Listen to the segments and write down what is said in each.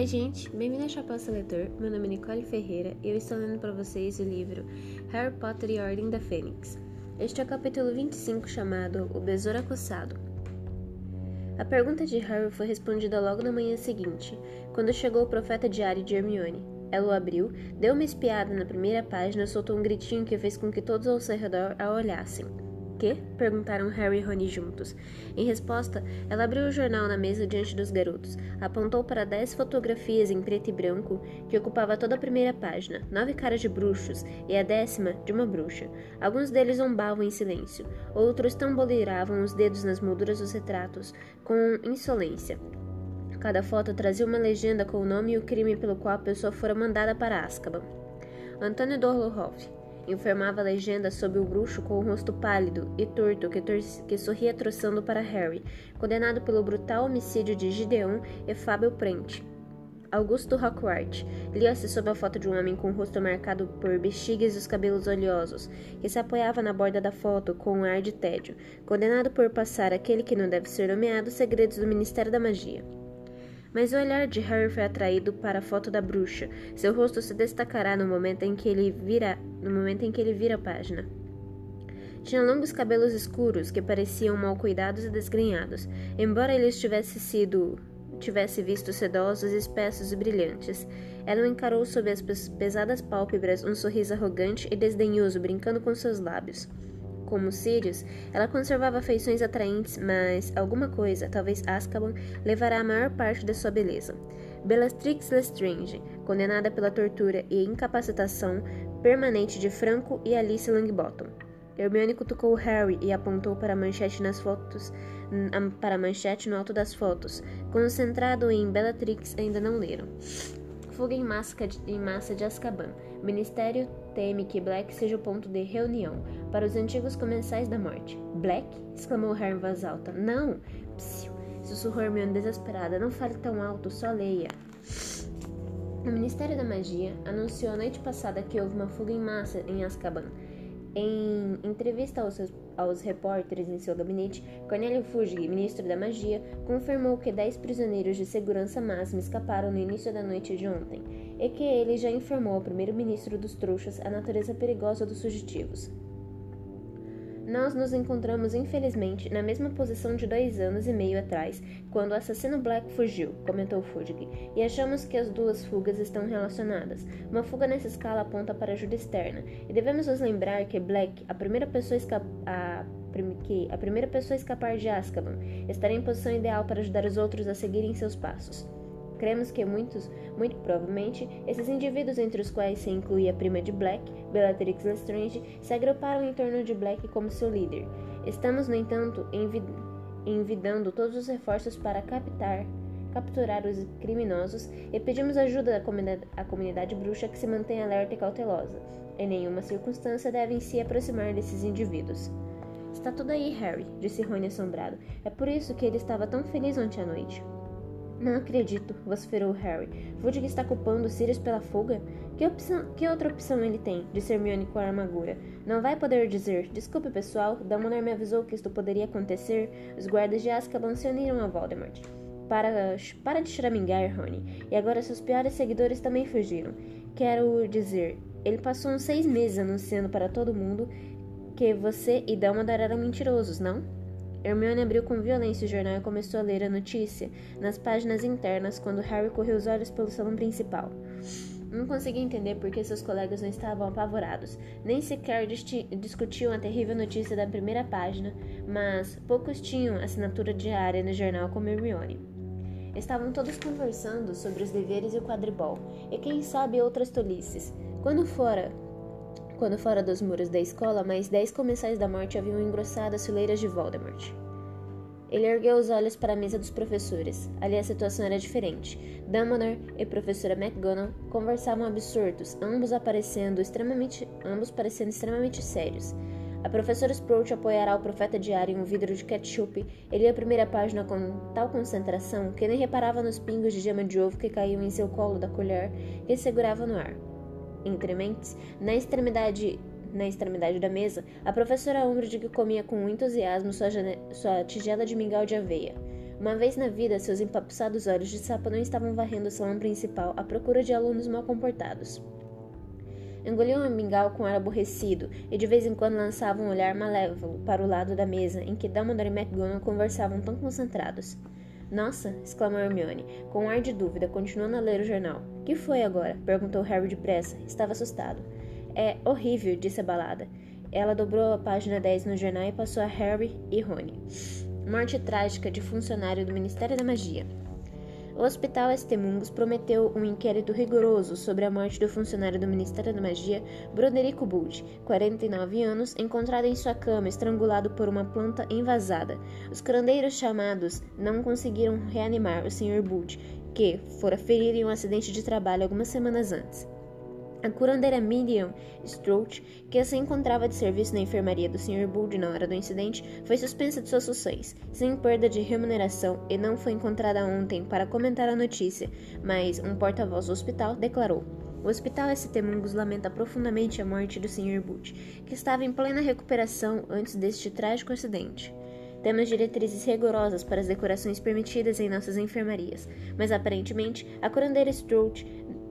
Oi, gente, bem-vindo ao Chapéu Seletor. Meu nome é Nicole Ferreira e eu estou lendo para vocês o livro Harry Potter e a Ordem da Fênix. Este é o capítulo 25 chamado O Besouro Acossado. A pergunta de Harry foi respondida logo na manhã seguinte, quando chegou o profeta diário de Hermione. Ela o abriu, deu uma espiada na primeira página e soltou um gritinho que fez com que todos ao seu redor a olhassem quê? perguntaram Harry e Rony juntos. Em resposta, ela abriu o jornal na mesa diante dos garotos, apontou para dez fotografias em preto e branco que ocupava toda a primeira página, nove caras de bruxos e a décima de uma bruxa. Alguns deles zombavam em silêncio, outros tamboleiravam os dedos nas molduras dos retratos com insolência. Cada foto trazia uma legenda com o nome e o crime pelo qual a pessoa fora mandada para Azkaban. Antônio Dorlohoff, Informava a legenda sobre o bruxo com o rosto pálido e torto que, que sorria troçando para Harry, condenado pelo brutal homicídio de Gideon e Fábio Prente. Augusto Hockwart lia-se sob a foto de um homem com o rosto marcado por bexigas e os cabelos oleosos, que se apoiava na borda da foto com um ar de tédio, condenado por passar aquele que não deve ser nomeado segredos do Ministério da Magia. Mas o olhar de Harry foi atraído para a foto da bruxa. Seu rosto se destacará no momento em que ele vira, no momento em que ele vira a página. Tinha longos cabelos escuros que pareciam mal cuidados e desgrenhados, embora ele tivesse sido tivesse visto sedosos, espessos e brilhantes. Ela o encarou sob as pesadas pálpebras um sorriso arrogante e desdenhoso brincando com seus lábios. Como Sirius, ela conservava feições atraentes, mas alguma coisa, talvez Azkaban, levará a maior parte da sua beleza. Bellatrix Lestrange, condenada pela tortura e incapacitação permanente de Franco e Alice Langbottom. Hermione cutucou Harry e apontou para a manchete nas fotos, para a manchete no alto das fotos. Concentrado em Bellatrix, ainda não leram. Fuga em massa de, em massa de Azkaban. Ministério teme que Black seja o ponto de reunião para os antigos comensais da morte. Black? exclamou Harry em voz alta. Não! Psiu! sussurrou Hermione desesperada. Não fale tão alto, só leia. O Ministério da Magia anunciou a noite passada que houve uma fuga em massa em Azkaban. Em entrevista aos, aos repórteres em seu gabinete, Cornélio Fuggi, ministro da Magia, confirmou que dez prisioneiros de segurança máxima escaparam no início da noite de ontem e que ele já informou ao primeiro-ministro dos trouxas a natureza perigosa dos fugitivos. Nós nos encontramos, infelizmente, na mesma posição de dois anos e meio atrás, quando o assassino Black fugiu, comentou Fudge, e achamos que as duas fugas estão relacionadas. Uma fuga nessa escala aponta para ajuda externa, e devemos nos lembrar que Black, a primeira pessoa a que a primeira pessoa a escapar de Azkaban, estaria em posição ideal para ajudar os outros a seguirem seus passos. Cremos que muitos, muito provavelmente, esses indivíduos entre os quais se inclui a prima de Black, Bellatrix Lestrange, se agruparam em torno de Black como seu líder. Estamos, no entanto, envid envidando todos os reforços para captar, capturar os criminosos e pedimos ajuda à comunidade, à comunidade bruxa que se mantém alerta e cautelosa. Em nenhuma circunstância devem se aproximar desses indivíduos. Está tudo aí, Harry, disse Rony assombrado. É por isso que ele estava tão feliz ontem à noite. Não acredito, vociferou Harry. Fudge está culpando Sirius pela fuga? Que, opção, que outra opção ele tem? Disse Hermione com amargura. Não vai poder dizer, desculpe pessoal, Dumbledore me avisou que isto poderia acontecer. Os guardas de Azkaban se uniram a Voldemort. Para, para de choramingar, Rony. E agora seus piores seguidores também fugiram. Quero dizer, ele passou uns seis meses anunciando para todo mundo que você e Dumbledore eram mentirosos, não? Hermione abriu com violência o jornal e começou a ler a notícia nas páginas internas quando Harry correu os olhos pelo salão principal. Não conseguia entender por que seus colegas não estavam apavorados, nem sequer discutiam a terrível notícia da primeira página, mas poucos tinham assinatura diária no jornal como Hermione. Estavam todos conversando sobre os deveres e o quadribol, e quem sabe outras tolices. Quando fora quando fora dos muros da escola, mais dez comensais da morte haviam engrossado as fileiras de Voldemort. Ele ergueu os olhos para a mesa dos professores. Ali a situação era diferente. Dumbledore e professora McGonagall conversavam absurdos, ambos aparecendo extremamente, ambos parecendo extremamente sérios. A professora Sprout apoiará o profeta diário em um vidro de ketchup e lia a primeira página com tal concentração que nem reparava nos pingos de gema de ovo que caíam em seu colo da colher que segurava no ar entre mentes, na extremidade na extremidade da mesa, a professora Umbridge comia com entusiasmo sua, sua tigela de mingau de aveia. Uma vez na vida, seus empapuçados olhos de sapo não estavam varrendo o salão principal à procura de alunos mal comportados. Engoliu um mingau com ar aborrecido e de vez em quando lançava um olhar malévolo para o lado da mesa em que Dumbledore e McGonagall conversavam tão concentrados. Nossa! exclamou Hermione, com um ar de dúvida, continuando a ler o jornal. Que foi agora? perguntou Harry depressa. Estava assustado. É horrível, disse a balada. Ela dobrou a página 10 no jornal e passou a Harry e Rony. Morte trágica de funcionário do Ministério da Magia. O Hospital Estemungos prometeu um inquérito rigoroso sobre a morte do funcionário do Ministério da Magia, Broderico Bult, 49 anos, encontrado em sua cama estrangulado por uma planta envasada. Os curandeiros chamados não conseguiram reanimar o Sr. Bult, que fora ferido em um acidente de trabalho algumas semanas antes. A curandeira Miriam Strout, que se encontrava de serviço na enfermaria do Sr. Buld na hora do incidente, foi suspensa de suas funções, sem perda de remuneração, e não foi encontrada ontem para comentar a notícia, mas um porta-voz do hospital declarou. O Hospital St. Mungus lamenta profundamente a morte do Sr. Bult, que estava em plena recuperação antes deste trágico acidente. Temos diretrizes rigorosas para as decorações permitidas em nossas enfermarias, mas aparentemente a curandeira Strout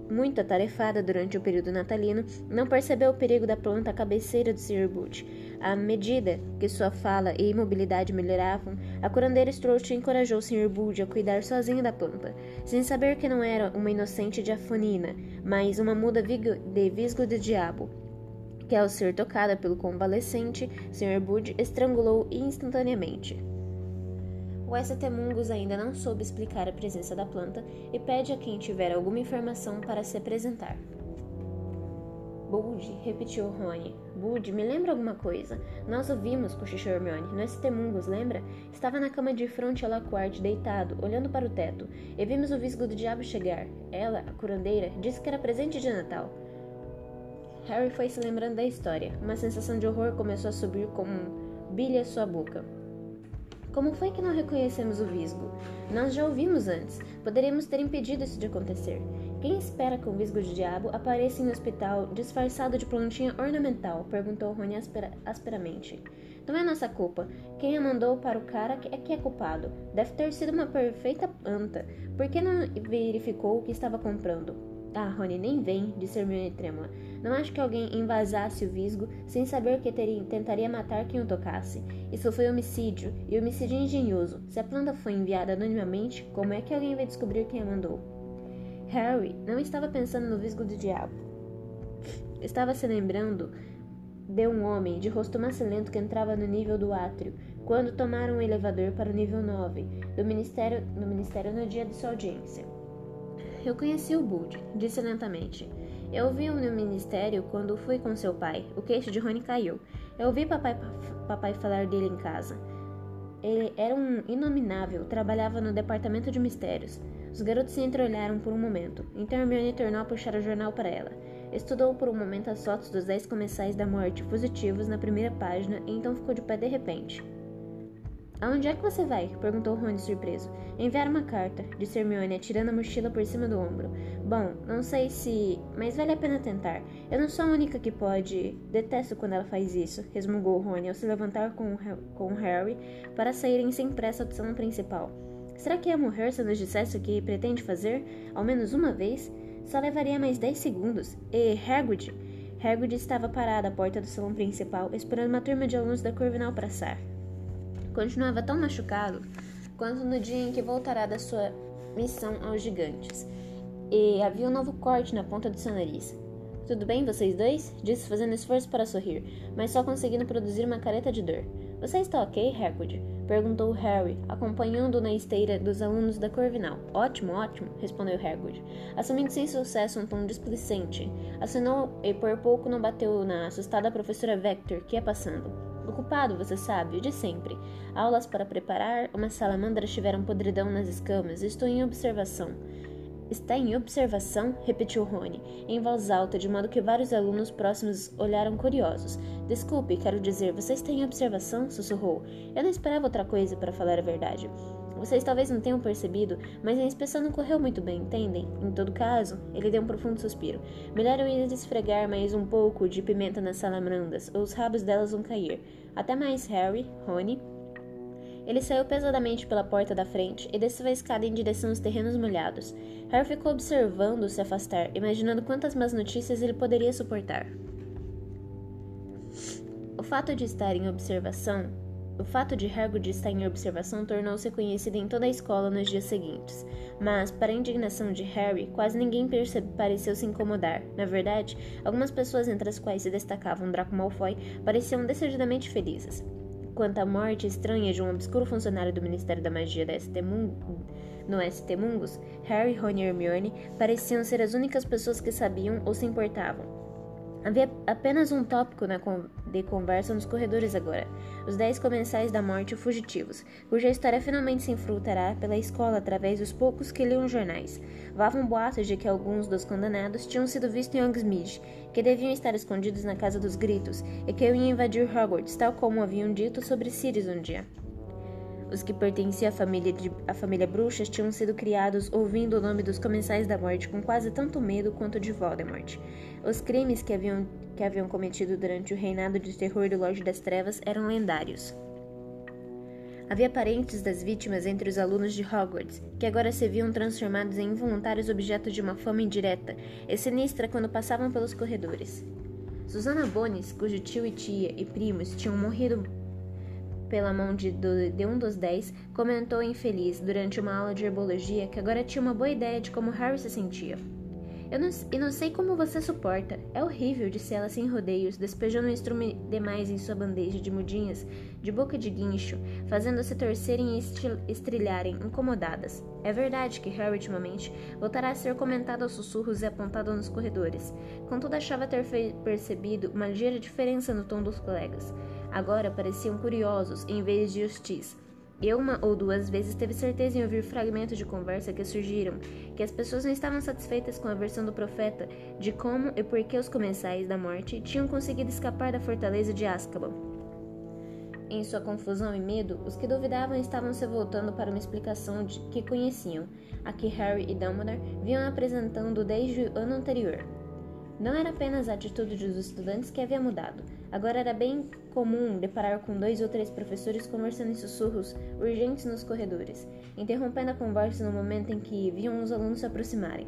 muito atarefada durante o período natalino, não percebeu o perigo da planta cabeceira do Sr. Butch. À medida que sua fala e imobilidade melhoravam, a curandeira Strout encorajou o Sr. Butch a cuidar sozinho da planta, sem saber que não era uma inocente diafonina, mas uma muda de visgo do diabo, que ao ser tocada pelo convalescente, Sr. Bud estrangulou instantaneamente. O St. Mungus ainda não soube explicar a presença da planta e pede a quem tiver alguma informação para se apresentar. Bud, repetiu Rony. Bud, me lembra alguma coisa? Nós o vimos, cochichou Hermione, no. Mungus, lembra? Estava na cama de fronte a Laquarte, deitado, olhando para o teto, e vimos o visgo do diabo chegar. Ela, a curandeira, disse que era presente de Natal. Harry foi se lembrando da história. Uma sensação de horror começou a subir como um bilha sua boca. Como foi que não reconhecemos o visgo? Nós já ouvimos antes. Poderíamos ter impedido isso de acontecer. Quem espera que um visgo de diabo apareça em um hospital disfarçado de plantinha ornamental? Perguntou Rony aspera asperamente. Não é nossa culpa. Quem a mandou para o cara é que é culpado. Deve ter sido uma perfeita anta. Por que não verificou o que estava comprando? Ah, Rony, nem vem, disse Hermione trêmula. Não acho que alguém envasasse o visgo sem saber que teria, tentaria matar quem o tocasse. Isso foi homicídio, e homicídio engenhoso. Se a planta foi enviada anonimamente, como é que alguém vai descobrir quem a mandou? Harry não estava pensando no visgo do diabo. Estava se lembrando de um homem de rosto macilento que entrava no nível do átrio, quando tomaram o elevador para o nível 9 do ministério, no ministério no dia de sua audiência. Eu conheci o Bud, disse lentamente. Eu ouvi-o no ministério quando fui com seu pai. O queixo de Rony caiu. Eu ouvi papai, papai falar dele em casa. Ele era um inominável, trabalhava no departamento de mistérios. Os garotos se entreolharam por um momento. Então Hermione tornou a puxar o jornal para ela. Estudou por um momento as fotos dos dez comensais da morte positivos na primeira página e então ficou de pé de repente. Aonde é que você vai? perguntou Rony surpreso. Enviar uma carta, disse Hermione, atirando a mochila por cima do ombro. Bom, não sei se. Mas vale a pena tentar. Eu não sou a única que pode. Detesto quando ela faz isso, resmungou Rony ao se levantar com, com Harry para saírem sem pressa do salão principal. Será que ia morrer se nos dissesse o que pretende fazer? Ao menos uma vez? Só levaria mais dez segundos. E Hagrid? Hagrid estava parado à porta do salão principal, esperando uma turma de alunos da Corvinal passar. Continuava tão machucado quanto no dia em que voltará da sua missão aos gigantes. E havia um novo corte na ponta do seu nariz. Tudo bem, vocês dois? Disse fazendo esforço para sorrir, mas só conseguindo produzir uma careta de dor. Você está ok, Hagrid? Perguntou Harry, acompanhando na esteira dos alunos da Corvinal. Ótimo, ótimo, respondeu Hagrid, assumindo sem sucesso um tom displicente. Assinou e por pouco não bateu na assustada professora Vector, que ia passando. Ocupado, você sabe, o de sempre. Aulas para preparar, uma salamandra tiveram podridão nas escamas. Estou em observação. Está em observação? repetiu Rony, em voz alta, de modo que vários alunos próximos olharam curiosos. Desculpe, quero dizer, você está em observação? sussurrou. Eu não esperava outra coisa, para falar a verdade. Vocês talvez não tenham percebido, mas a inspeção não correu muito bem, entendem? Em todo caso, ele deu um profundo suspiro. Melhor eu ir esfregar mais um pouco de pimenta nas salamandras, ou os rabos delas vão cair. Até mais, Harry, Rony. Ele saiu pesadamente pela porta da frente e desceu a escada em direção aos terrenos molhados. Harry ficou observando-o se afastar, imaginando quantas más notícias ele poderia suportar. O fato de estar em observação o fato de Hagrid estar em observação tornou-se conhecido em toda a escola nos dias seguintes, mas, para a indignação de Harry, quase ninguém pareceu se incomodar. Na verdade, algumas pessoas, entre as quais se destacavam Draco Malfoy, pareciam decididamente felizes. Quanto à morte estranha de um obscuro funcionário do Ministério da Magia da ST no ST Mungus, Harry, Ron e Hermione pareciam ser as únicas pessoas que sabiam ou se importavam. Havia apenas um tópico de conversa nos corredores agora: os dez comensais da morte fugitivos, cuja história finalmente se enfrutará pela escola através dos poucos que liam jornais. Vavam boatos de que alguns dos condenados tinham sido vistos em Hogsmeade, que deviam estar escondidos na Casa dos Gritos e que iam invadir Hogwarts, tal como haviam dito sobre Sirius um dia. Os que pertenciam à família, de, à família Bruxas tinham sido criados ouvindo o nome dos Comensais da Morte com quase tanto medo quanto de Voldemort. Os crimes que haviam, que haviam cometido durante o reinado de terror do Lorde das Trevas eram lendários. Havia parentes das vítimas entre os alunos de Hogwarts, que agora se viam transformados em involuntários objetos de uma fama indireta e sinistra quando passavam pelos corredores. Susana Bones, cujo tio e tia e primos tinham morrido pela mão de, de, um dos dez, comentou infeliz durante uma aula de herbologia que agora tinha uma boa ideia de como Harry se sentia. Eu não, e não sei como você suporta. É horrível, disse ela sem rodeios, despejando um instrumento demais em sua bandeja de mudinhas, de boca de guincho, fazendo-se torcerem e estrilharem, incomodadas. É verdade que Harry, ultimamente, voltará a ser comentado aos sussurros e apontado nos corredores. Contudo, achava ter percebido uma ligeira diferença no tom dos colegas. Agora pareciam curiosos, em vez de hostis. Eu uma ou duas vezes teve certeza em ouvir fragmentos de conversa que surgiram, que as pessoas não estavam satisfeitas com a versão do profeta de como e por que os comensais da morte tinham conseguido escapar da fortaleza de Azkaban. Em sua confusão e medo, os que duvidavam estavam se voltando para uma explicação de que conheciam, a que Harry e Dumbledore vinham apresentando desde o ano anterior. Não era apenas a atitude dos estudantes que havia mudado. Agora era bem comum deparar com dois ou três professores conversando em sussurros urgentes nos corredores, interrompendo a conversa no momento em que viam os alunos se aproximarem.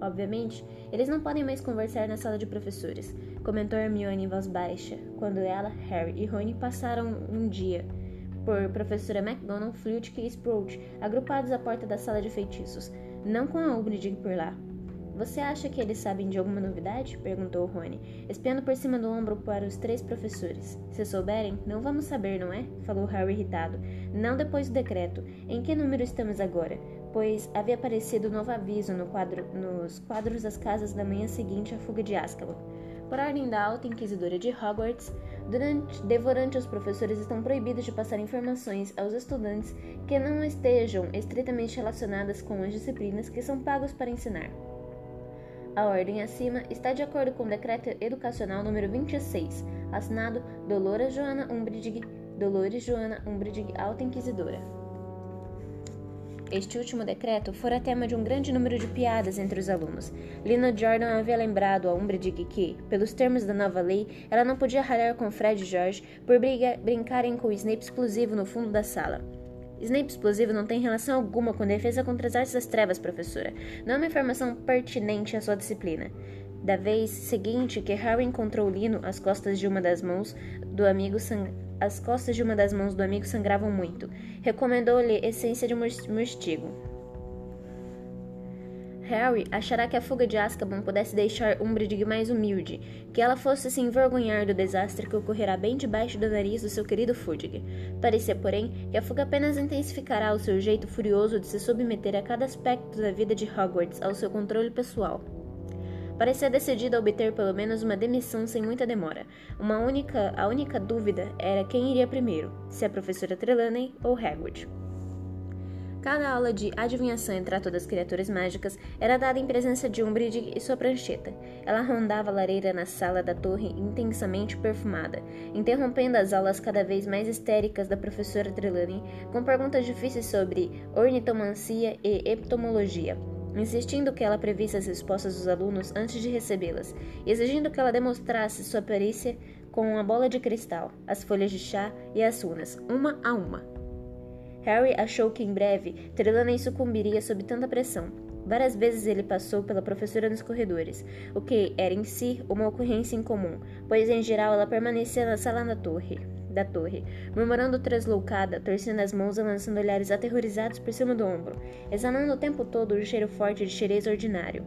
Obviamente, eles não podem mais conversar na sala de professores, comentou Hermione em voz baixa, quando ela, Harry e Rony passaram um dia por professora McGonagall, Flitwick e Sprout, agrupados à porta da sala de feitiços, não com a Umbridge por lá, você acha que eles sabem de alguma novidade? perguntou Rony, espiando por cima do ombro para os três professores. Se souberem, não vamos saber, não é? falou Harry irritado. Não depois do decreto. Em que número estamos agora? Pois havia aparecido novo aviso no quadro, nos quadros das casas da manhã seguinte à fuga de Azkaban. Por ordem da alta inquisidora de Hogwarts, durante, devorante os professores estão proibidos de passar informações aos estudantes que não estejam estritamente relacionadas com as disciplinas que são pagos para ensinar. A ordem acima está de acordo com o Decreto Educacional número 26, assinado Dolores Joana Umbridge, Dolores Joana Umbridge, Alta Inquisidora. Este último decreto fora tema de um grande número de piadas entre os alunos. Lina Jordan havia lembrado a Umbridge que, pelos termos da nova lei, ela não podia ralhar com Fred e George por briga, brincarem com o Snape explosivo no fundo da sala. Snape explosivo não tem relação alguma com defesa contra as artes das trevas, professora. Não é uma informação pertinente à sua disciplina. Da vez seguinte que Harry encontrou Lino, as costas de uma das mãos do amigo sang... as costas de uma das mãos do amigo sangravam muito. Recomendou-lhe essência de morstigo. Harry achará que a fuga de Azkaban pudesse deixar Umbridge mais humilde, que ela fosse se envergonhar do desastre que ocorrerá bem debaixo do nariz do seu querido Fudge. Parecia, porém, que a fuga apenas intensificará o seu jeito furioso de se submeter a cada aspecto da vida de Hogwarts ao seu controle pessoal. Parecia decidido a obter pelo menos uma demissão sem muita demora. Uma única, a única dúvida era quem iria primeiro, se a professora Trelawney ou Hagrid. Cada aula de adivinhação entre todas as criaturas mágicas era dada em presença de Umbridge e sua prancheta. Ela rondava a lareira na sala da torre intensamente perfumada, interrompendo as aulas cada vez mais histéricas da professora Trelawney com perguntas difíceis sobre ornitomancia e eptomologia insistindo que ela previsse as respostas dos alunos antes de recebê-las, e exigindo que ela demonstrasse sua perícia com a bola de cristal, as folhas de chá e as runas, uma a uma. Harry achou que em breve Trelawney sucumbiria sob tanta pressão. Várias vezes ele passou pela professora nos corredores, o que era em si uma ocorrência incomum, pois em geral ela permanecia na sala da torre, da torre, murmurando tresloucada, torcendo as mãos e lançando olhares aterrorizados por cima do ombro, exalando o tempo todo o cheiro forte de xerez ordinário.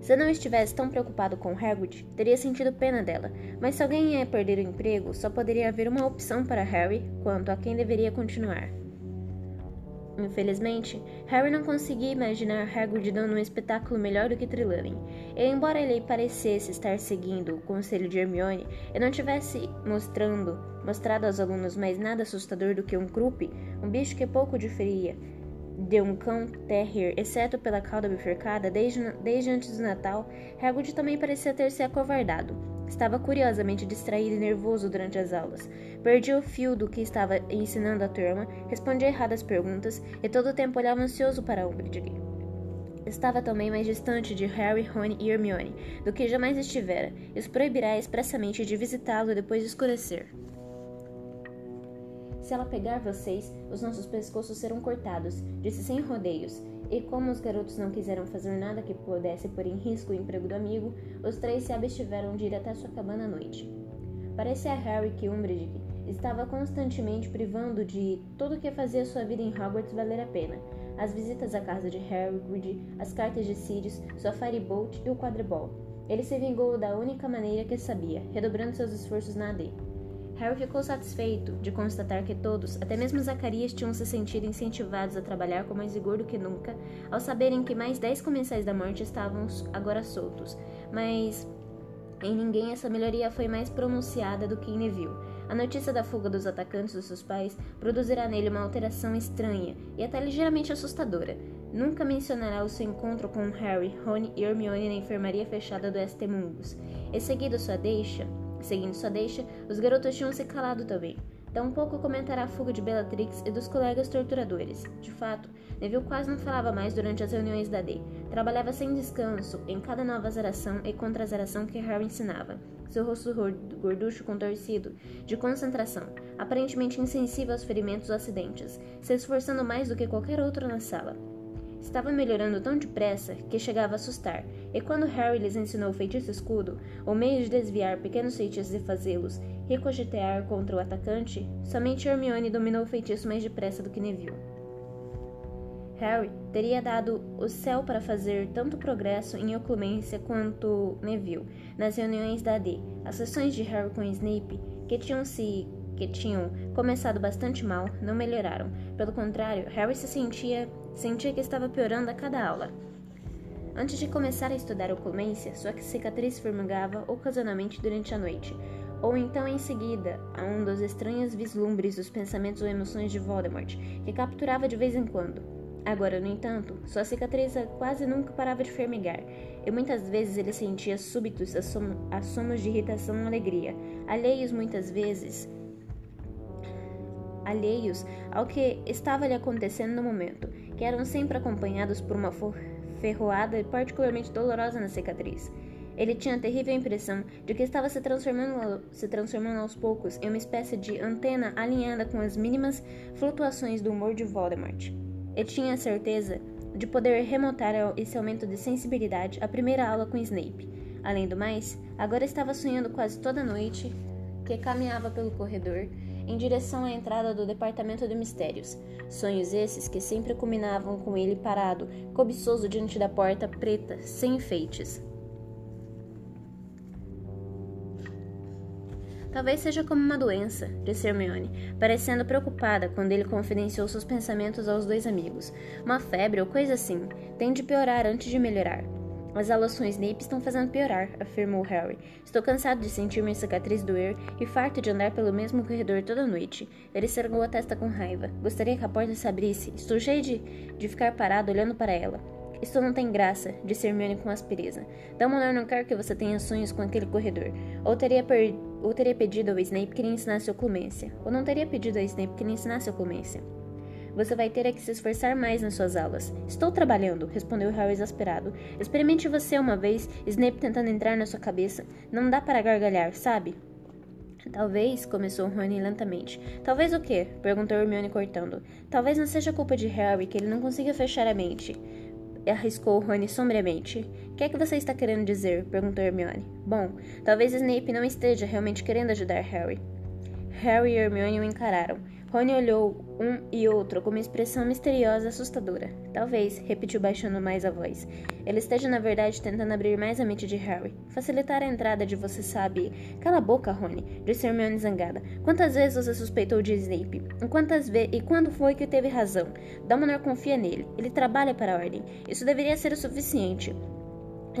Se não estivesse tão preocupado com Hagrid, teria sentido pena dela, mas se alguém ia perder o emprego, só poderia haver uma opção para Harry quanto a quem deveria continuar. Infelizmente, Harry não conseguia imaginar Hagrid dando um espetáculo melhor do que Trelawney, e embora ele parecesse estar seguindo o conselho de Hermione e não tivesse mostrando, mostrado aos alunos mais nada assustador do que um Krupp, um bicho que pouco diferia de um cão terrier, exceto pela cauda bifurcada, desde, desde antes do Natal, Hagrid também parecia ter se acovardado. Estava curiosamente distraído e nervoso durante as aulas. Perdia o fio do que estava ensinando a turma, respondia erradas perguntas e todo o tempo olhava ansioso para Umbridge. Estava também mais distante de Harry, Ron e Hermione do que jamais estivera, e os proibirá expressamente de visitá-lo depois de escurecer. Se ela pegar vocês, os nossos pescoços serão cortados, disse sem rodeios. E como os garotos não quiseram fazer nada que pudesse pôr em risco o emprego do amigo, os três se abstiveram de ir até sua cabana à noite. Parecia a Harry que Umbridge estava constantemente privando de tudo que fazia sua vida em Hogwarts valer a pena. As visitas à casa de Hagrid, as cartas de Sirius, sua Firebolt e o quadribol. Ele se vingou da única maneira que sabia, redobrando seus esforços na AD. Harry ficou satisfeito de constatar que todos, até mesmo Zacarias, tinham se sentido incentivados a trabalhar com mais vigor do que nunca, ao saberem que mais dez comensais da morte estavam agora soltos. Mas em ninguém essa melhoria foi mais pronunciada do que em Neville. A notícia da fuga dos atacantes dos seus pais produzirá nele uma alteração estranha e até ligeiramente assustadora. Nunca mencionará o seu encontro com Harry, Rony e Hermione na enfermaria fechada do St. Mungus. E seguido sua deixa, Seguindo sua deixa, os garotos tinham se calado também. Tampouco comentará a fuga de Bellatrix e dos colegas torturadores. De fato, Neville quase não falava mais durante as reuniões da D. Trabalhava sem descanso em cada nova azaração e contra-azaração que Harry ensinava. Seu rosto gorducho contorcido, de concentração, aparentemente insensível aos ferimentos ou acidentes, se esforçando mais do que qualquer outro na sala. Estava melhorando tão depressa que chegava a assustar, e quando Harry lhes ensinou o feitiço escudo, o meio de desviar pequenos feitiços e fazê-los ricochetear contra o atacante, somente Hermione dominou o feitiço mais depressa do que Neville. Harry teria dado o céu para fazer tanto progresso em oclumência quanto Neville nas reuniões da AD. As sessões de Harry com Snape, que tinham se que tinham começado bastante mal, não melhoraram. Pelo contrário, Harry se sentia sentia que estava piorando a cada aula. Antes de começar a estudar oclumência, sua cicatriz formigava ocasionalmente durante a noite, ou então em seguida a um dos estranhos vislumbres dos pensamentos ou emoções de Voldemort, que capturava de vez em quando. Agora, no entanto, sua cicatriz quase nunca parava de formigar, e muitas vezes ele sentia súbitos assomos de irritação ou alegria, alheios muitas vezes alheios ao que estava lhe acontecendo no momento, que eram sempre acompanhados por uma ferroada particularmente dolorosa na cicatriz. Ele tinha a terrível impressão de que estava se transformando, se transformando aos poucos em uma espécie de antena alinhada com as mínimas flutuações do humor de Voldemort. E tinha a certeza de poder remontar esse aumento de sensibilidade à primeira aula com Snape. Além do mais, agora estava sonhando quase toda noite que caminhava pelo corredor em direção à entrada do departamento de mistérios. Sonhos esses que sempre culminavam com ele parado, cobiçoso diante da porta preta, sem enfeites. Talvez seja como uma doença, disse Hermione, parecendo preocupada quando ele confidenciou seus pensamentos aos dois amigos. Uma febre ou coisa assim. Tem de piorar antes de melhorar. As alações Snape estão fazendo piorar, afirmou Harry. Estou cansado de sentir minha cicatriz doer e farto de andar pelo mesmo corredor toda noite. Ele cergou a testa com raiva. Gostaria que a porta se abrisse. Estou cheio de, de ficar parado olhando para ela. Isto não tem graça, disse Hermione com aspereza. Dumbledore não quer que você tenha sonhos com aquele corredor. Ou teria, per... ou teria pedido ao Snape que lhe ensinasse oclumência. Ou não teria pedido ao Snape que lhe ensinasse oclumência. Você vai ter é que se esforçar mais nas suas aulas. Estou trabalhando, respondeu Harry exasperado. Experimente você uma vez, Snape tentando entrar na sua cabeça. Não dá para gargalhar, sabe? Talvez, começou Rony lentamente. Talvez o quê? perguntou Hermione cortando. Talvez não seja culpa de Harry que ele não consiga fechar a mente. Arriscou Rony sombriamente. O que é que você está querendo dizer? perguntou Hermione. Bom, talvez Snape não esteja realmente querendo ajudar Harry. Harry e Hermione o encararam. Rony olhou um e outro com uma expressão misteriosa e assustadora. Talvez, repetiu baixando mais a voz. Ele esteja, na verdade, tentando abrir mais a mente de Harry. Facilitar a entrada de você sabe. Cala a boca, Rony, disse Hermione zangada. Quantas vezes você suspeitou de Snape? E quantas vezes e quando foi que teve razão? Dumbledore confia nele. Ele trabalha para a Ordem. Isso deveria ser o suficiente.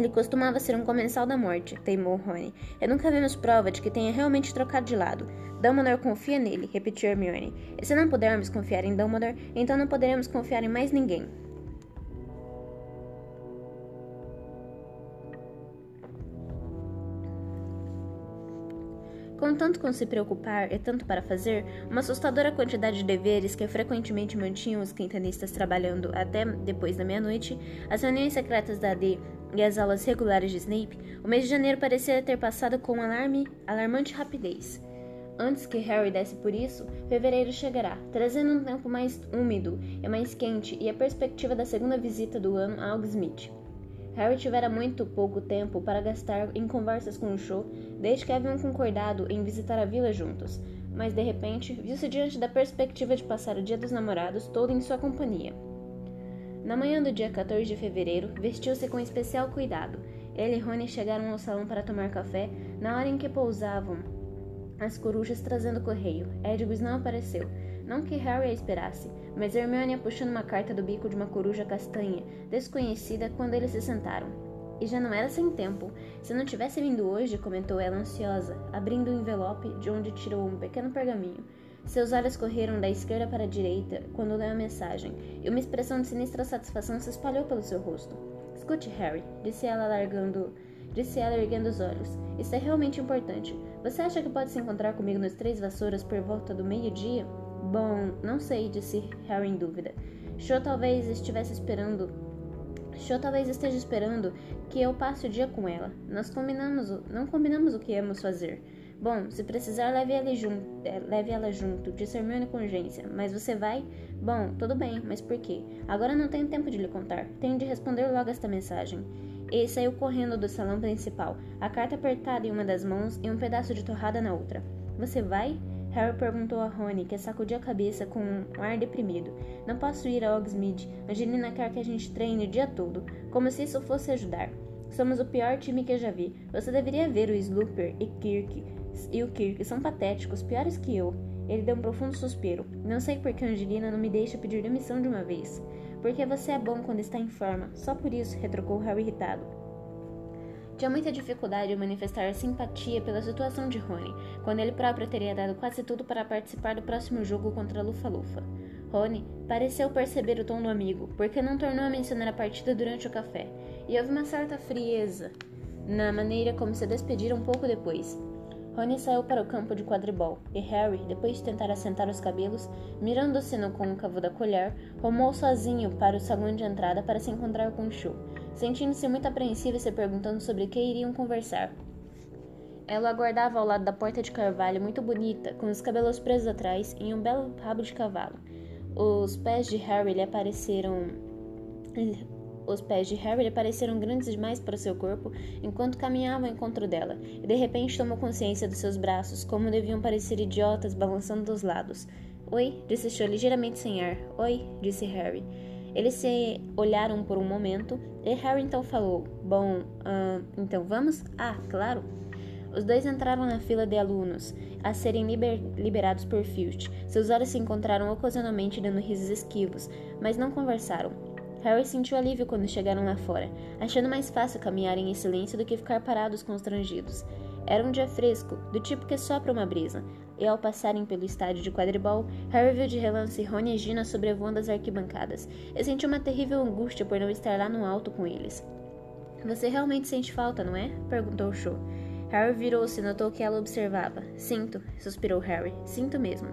Ele costumava ser um comensal da morte, teimou Rony. E nunca vimos prova de que tenha realmente trocado de lado. Dumbledore confia nele, repetiu Hermione. E se não pudermos confiar em Dumbledore, então não poderemos confiar em mais ninguém. Com tanto com se preocupar e tanto para fazer, uma assustadora quantidade de deveres que frequentemente mantinham os quintanistas trabalhando até depois da meia-noite, as reuniões secretas da AD e as aulas regulares de Snape, o mês de janeiro parecia ter passado com alarme, alarmante rapidez. Antes que Harry desse por isso, fevereiro chegará, trazendo um tempo mais úmido e mais quente e a perspectiva da segunda visita do ano a Hogsmeade. Harry tivera muito pouco tempo para gastar em conversas com o Cho, desde que haviam concordado em visitar a vila juntos, mas de repente viu-se diante da perspectiva de passar o dia dos namorados todo em sua companhia. Na manhã do dia 14 de fevereiro, vestiu-se com especial cuidado. Ele e Rony chegaram ao salão para tomar café na hora em que pousavam as corujas trazendo correio. Edgus não apareceu. Não que Harry a esperasse, mas Hermione puxando uma carta do bico de uma coruja castanha, desconhecida, quando eles se sentaram. E já não era sem tempo. Se não tivesse vindo hoje, comentou ela ansiosa, abrindo o um envelope de onde tirou um pequeno pergaminho. Seus olhos correram da esquerda para a direita quando leu a mensagem, e uma expressão de sinistra satisfação se espalhou pelo seu rosto. Escute, Harry, disse ela largando disse ela erguendo os olhos. Isso é realmente importante. Você acha que pode se encontrar comigo nos Três Vassouras por volta do meio-dia? Bom, não sei, disse Harry em dúvida. Cho talvez estivesse esperando. Cho talvez esteja esperando que eu passe o dia com ela. Nós combinamos, não combinamos o que íamos fazer. Bom, se precisar, leve ela junto, é, leve ela junto, disse Hermione com urgência. Mas você vai? Bom, tudo bem, mas por quê? Agora não tenho tempo de lhe contar. Tenho de responder logo esta mensagem e saiu correndo do salão principal, a carta apertada em uma das mãos e um pedaço de torrada na outra. Você vai? Harry perguntou a Rony, que sacudiu a cabeça com um ar deprimido. Não posso ir a Hogsmeade. Angelina quer que a gente treine o dia todo, como se isso fosse ajudar. Somos o pior time que eu já vi. Você deveria ver o Slooper e Kirk. E o Kirk são patéticos, piores que eu. Ele deu um profundo suspiro. Não sei por que Angelina não me deixa pedir demissão de uma vez. Porque você é bom quando está em forma. Só por isso, retrucou Harry irritado. Tinha muita dificuldade em manifestar simpatia pela situação de Rony, quando ele próprio teria dado quase tudo para participar do próximo jogo contra Lufa-Lufa. Rony pareceu perceber o tom do amigo, porque não tornou a mencionar a partida durante o café, e houve uma certa frieza na maneira como se despediram um pouco depois. Rony saiu para o campo de quadribol, e Harry, depois de tentar assentar os cabelos, mirando-se no côncavo da colher, rumou sozinho para o salão de entrada para se encontrar com Chu, sentindo-se muito apreensivo e se perguntando sobre o que iriam conversar. Ela aguardava ao lado da porta de carvalho muito bonita, com os cabelos presos atrás em um belo rabo de cavalo. Os pés de Harry lhe apareceram os pés de Harry pareceram grandes demais para seu corpo enquanto caminhava ao encontro dela, e de repente tomou consciência dos seus braços, como deviam parecer idiotas balançando dos lados. Oi, disse Cho ligeiramente sem ar. Oi, disse Harry. Eles se olharam por um momento e Harry então falou: Bom, uh, então vamos? Ah, claro. Os dois entraram na fila de alunos a serem liber liberados por Filch. Seus olhos se encontraram ocasionalmente dando risos esquivos, mas não conversaram. Harry sentiu alívio quando chegaram lá fora, achando mais fácil caminharem em silêncio do que ficar parados constrangidos. Era um dia fresco, do tipo que sopra uma brisa, e ao passarem pelo estádio de quadribol, Harry viu de relance Rony e Gina sobrevoando as arquibancadas, e sentiu uma terrível angústia por não estar lá no alto com eles. Você realmente sente falta, não é? perguntou Cho. Harry virou-se e notou que ela observava. Sinto, suspirou Harry. Sinto mesmo.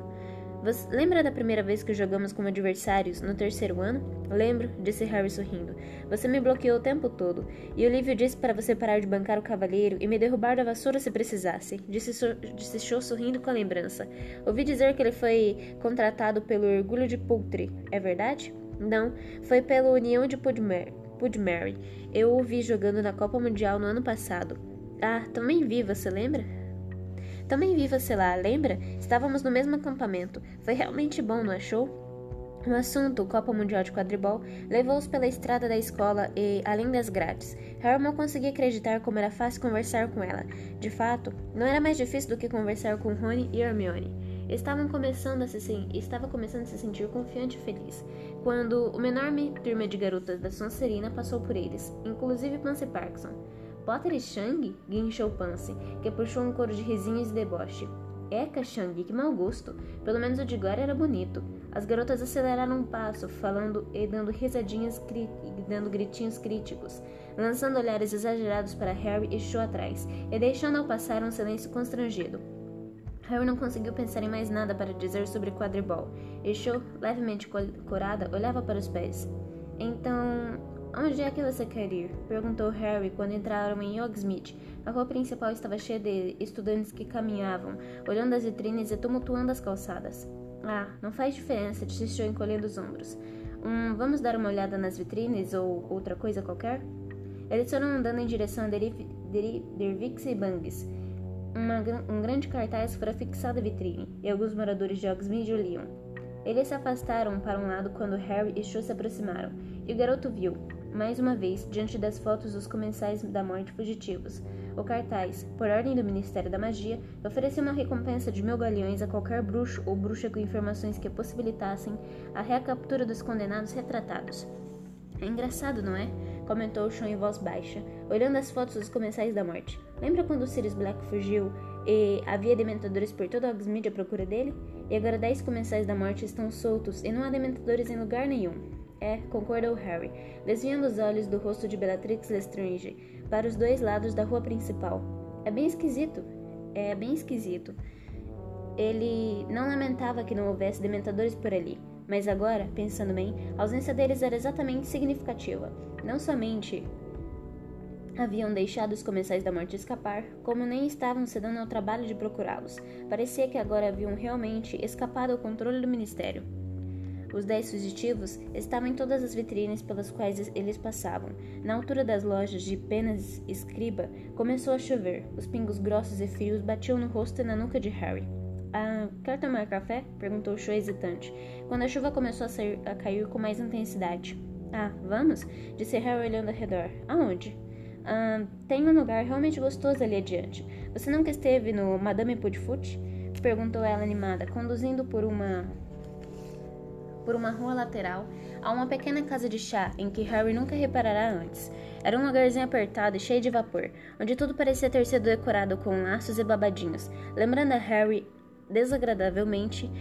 Você lembra da primeira vez que jogamos como adversários no terceiro ano? Lembro, disse Harry sorrindo. Você me bloqueou o tempo todo, e Olívio disse para você parar de bancar o cavalheiro e me derrubar da vassoura se precisasse, disse, so disse Cho sorrindo com a lembrança. Ouvi dizer que ele foi contratado pelo Orgulho de Poultry, é verdade? Não, foi pela União de Pudmere. Pudmere. Eu o vi jogando na Copa Mundial no ano passado. Ah, também vi, você lembra? Também vi você lá, lembra? Estávamos no mesmo acampamento. Foi realmente bom, não achou? O assunto, Copa Mundial de Quadribol, levou-os pela estrada da escola e, além das grades, Harry não conseguia acreditar como era fácil conversar com ela. De fato, não era mais difícil do que conversar com Rony e Hermione. Estavam começando a se, estava começando a se sentir confiante e feliz, quando uma enorme turma de garotas da Sonserina passou por eles, inclusive Pansy Parkinson. Potter e Shang? guinchou Pansy, que puxou um coro de risinhos e deboche. Eca, Shang, que mau gosto. Pelo menos o de agora era bonito. As garotas aceleraram um passo, falando e dando risadinhas e dando gritinhos críticos, lançando olhares exagerados para Harry e Cho atrás, e deixando ao passar um silêncio constrangido. Harry não conseguiu pensar em mais nada para dizer sobre quadribol, e Cho, levemente corada, olhava para os pés. Então, Onde é que você quer ir? perguntou Harry quando entraram em Hogsmeade. A rua principal estava cheia de estudantes que caminhavam, olhando as vitrines e tumultuando as calçadas. Ah, não faz diferença, disse encolhendo os ombros. Um, vamos dar uma olhada nas vitrines ou outra coisa qualquer? Eles foram andando em direção a Dervix e Bangs. Uma, um grande cartaz fora fixado à vitrine, e alguns moradores de Hogsmeade o liam. Eles se afastaram para um lado quando Harry e Cho se aproximaram, e o garoto viu, mais uma vez, diante das fotos dos comensais da morte fugitivos. O cartaz, por ordem do Ministério da Magia, oferecia uma recompensa de mil galeões a qualquer bruxo ou bruxa com informações que possibilitassem a recaptura dos condenados retratados. É engraçado, não é? Comentou o Sean em voz baixa, olhando as fotos dos comensais da morte. Lembra quando Sirius Black fugiu e havia dementadores por toda Hogsmeade à procura dele? E agora dez comensais da morte estão soltos e não há dementadores em lugar nenhum. É, concordou Harry, desviando os olhos do rosto de Bellatrix Lestrange para os dois lados da rua principal. É bem esquisito. É bem esquisito. Ele não lamentava que não houvesse dementadores por ali, mas agora, pensando bem, a ausência deles era exatamente significativa. Não somente haviam deixado os comensais da morte escapar, como nem estavam se dando ao trabalho de procurá-los. Parecia que agora haviam realmente escapado ao controle do ministério. Os dez fugitivos estavam em todas as vitrines pelas quais eles passavam. Na altura das lojas de penas escriba, começou a chover. Os pingos grossos e frios batiam no rosto e na nuca de Harry. Ah, quer tomar café? perguntou Cho hesitante, quando a chuva começou a, sair, a cair com mais intensidade. Ah, vamos? disse Harry olhando ao redor. Aonde? Ah, tem um lugar realmente gostoso ali adiante. Você nunca esteve no Madame Pudfoot? perguntou ela animada, conduzindo por uma por uma rua lateral a uma pequena casa de chá em que Harry nunca reparará antes. Era um lugarzinho apertado e cheio de vapor, onde tudo parecia ter sido decorado com laços e babadinhos, lembrando a Harry desagradavelmente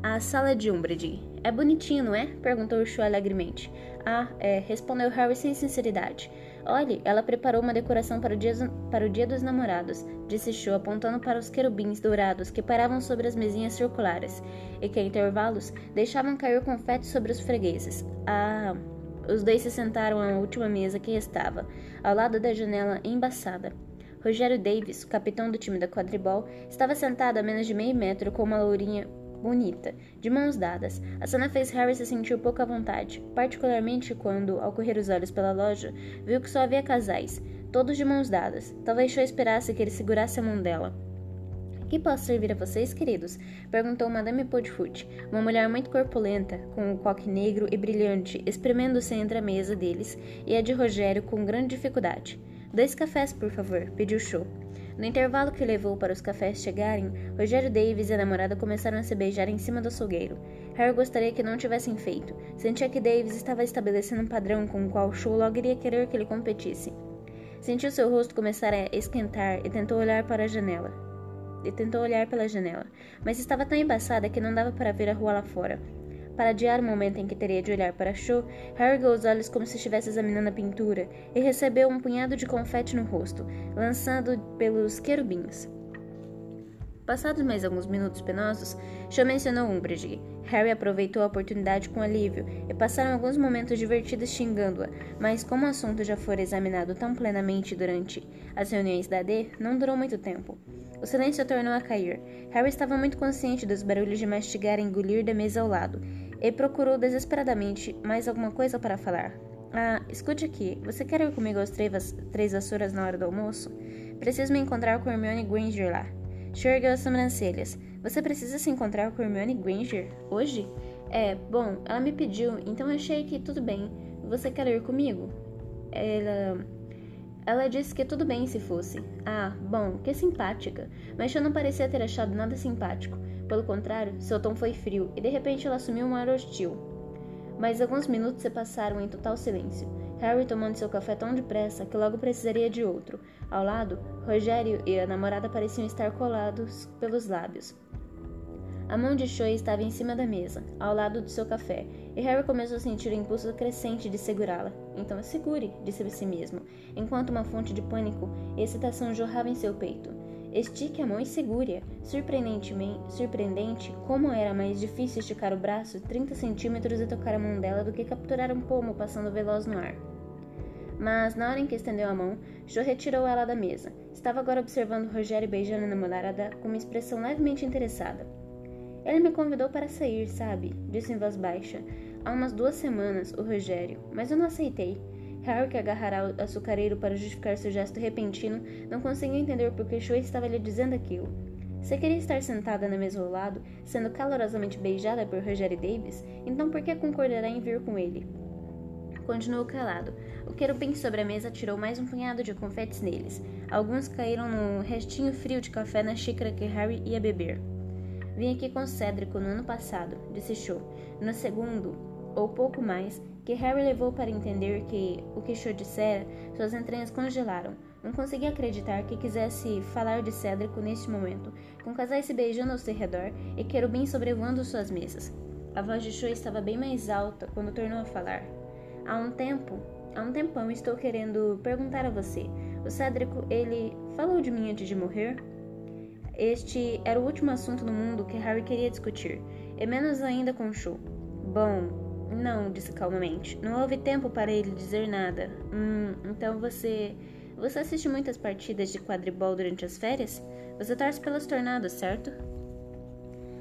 a sala de Umbridge. É bonitinho, não é? perguntou Cho alegremente. Ah, é, respondeu Harry sem sinceridade. Olhe, ela preparou uma decoração para o, dia, para o dia dos namorados, disse Cho, apontando para os querubins dourados que paravam sobre as mesinhas circulares, e que, a intervalos, deixavam cair confete sobre os fregueses. Ah! Os dois se sentaram à última mesa que restava, ao lado da janela embaçada. Rogério Davis, capitão do time da quadribol, estava sentado a menos de meio metro com uma lourinha bonita, de mãos dadas. A cena fez Harry se sentir pouco à vontade, particularmente quando, ao correr os olhos pela loja, viu que só havia casais, todos de mãos dadas. Talvez Cho esperasse que ele segurasse a mão dela. Que posso servir a vocês, queridos? perguntou Madame Podfoot, uma mulher muito corpulenta, com um coque negro e brilhante, espremendo-se entre a mesa deles e a de Rogério com grande dificuldade. Dois cafés, por favor, pediu Cho. No intervalo que levou para os cafés chegarem, Rogério Davis e a namorada começaram a se beijar em cima do açougueiro. Harry gostaria que não tivessem feito. Sentia que Davis estava estabelecendo um padrão com o qual Shaw logo iria querer que ele competisse. Sentiu seu rosto começar a esquentar e tentou olhar para a janela. E tentou olhar pela janela, mas estava tão embaçada que não dava para ver a rua lá fora. Para adiar o momento em que teria de olhar para Cho, Harry os olhos como se estivesse examinando a pintura e recebeu um punhado de confete no rosto, lançado pelos querubins. Passados mais alguns minutos penosos, Shaw mencionou Umbridge. Harry aproveitou a oportunidade com alívio e passaram alguns momentos divertidos xingando-a, mas como o assunto já fora examinado tão plenamente durante as reuniões da AD, não durou muito tempo. O silêncio tornou a cair. Harry estava muito consciente dos barulhos de mastigar e engolir da mesa ao lado, e procurou desesperadamente mais alguma coisa para falar. Ah, escute aqui. Você quer ir comigo aos três, três vassouras na hora do almoço? Preciso me encontrar com Hermione Granger lá. Enxergou as sobrancelhas. Você precisa se encontrar com Hermione Granger? Hoje? É, bom, ela me pediu, então achei que tudo bem. Você quer ir comigo? Ela. Ela disse que tudo bem se fosse. Ah, bom, que simpática. Mas eu não parecia ter achado nada simpático. Pelo contrário, seu tom foi frio e de repente ela assumiu um ar hostil. Mas alguns minutos se passaram em total silêncio. Harry tomando seu café tão depressa que logo precisaria de outro. Ao lado, Rogério e a namorada pareciam estar colados pelos lábios. A mão de Choi estava em cima da mesa, ao lado do seu café, e Harry começou a sentir o impulso crescente de segurá-la. Então segure, disse a si mesmo, enquanto uma fonte de pânico e excitação jorrava em seu peito. Estique a mão e segure-a. Surpreendentemente, surpreendente como era mais difícil esticar o braço 30 centímetros e tocar a mão dela do que capturar um pomo passando veloz no ar. Mas, na hora em que estendeu a mão, Jo retirou ela da mesa. Estava agora observando Rogério beijando a namorada com uma expressão levemente interessada. Ele me convidou para sair, sabe? Disse em voz baixa. Há umas duas semanas, o Rogério, mas eu não aceitei. Harry, que agarrara o açucareiro para justificar seu gesto repentino, não conseguia entender por que Choi estava lhe dizendo aquilo. Se queria estar sentada na mesa ao lado, sendo calorosamente beijada por Roger Davis, então por que concordará em vir com ele? Continuou calado. O querubim sobre a mesa tirou mais um punhado de confetes neles. Alguns caíram no restinho frio de café na xícara que Harry ia beber. Vim aqui com Cédrico no ano passado, disse Cho. No segundo, ou pouco mais, que Harry levou para entender que o que Cho dissera, suas entranhas congelaram. Não conseguia acreditar que quisesse falar de Cédrico neste momento, com casais se beijando ao seu redor e querubins sobrevoando suas mesas. A voz de Cho estava bem mais alta quando tornou a falar. Há um tempo, há um tempão estou querendo perguntar a você. O Cédrico, ele falou de mim antes de morrer? Este era o último assunto no mundo que Harry queria discutir, e menos ainda com Cho. Bom, não, disse calmamente. Não houve tempo para ele dizer nada. Hum, então você. Você assiste muitas partidas de quadribol durante as férias? Você torce pelos tornados, certo?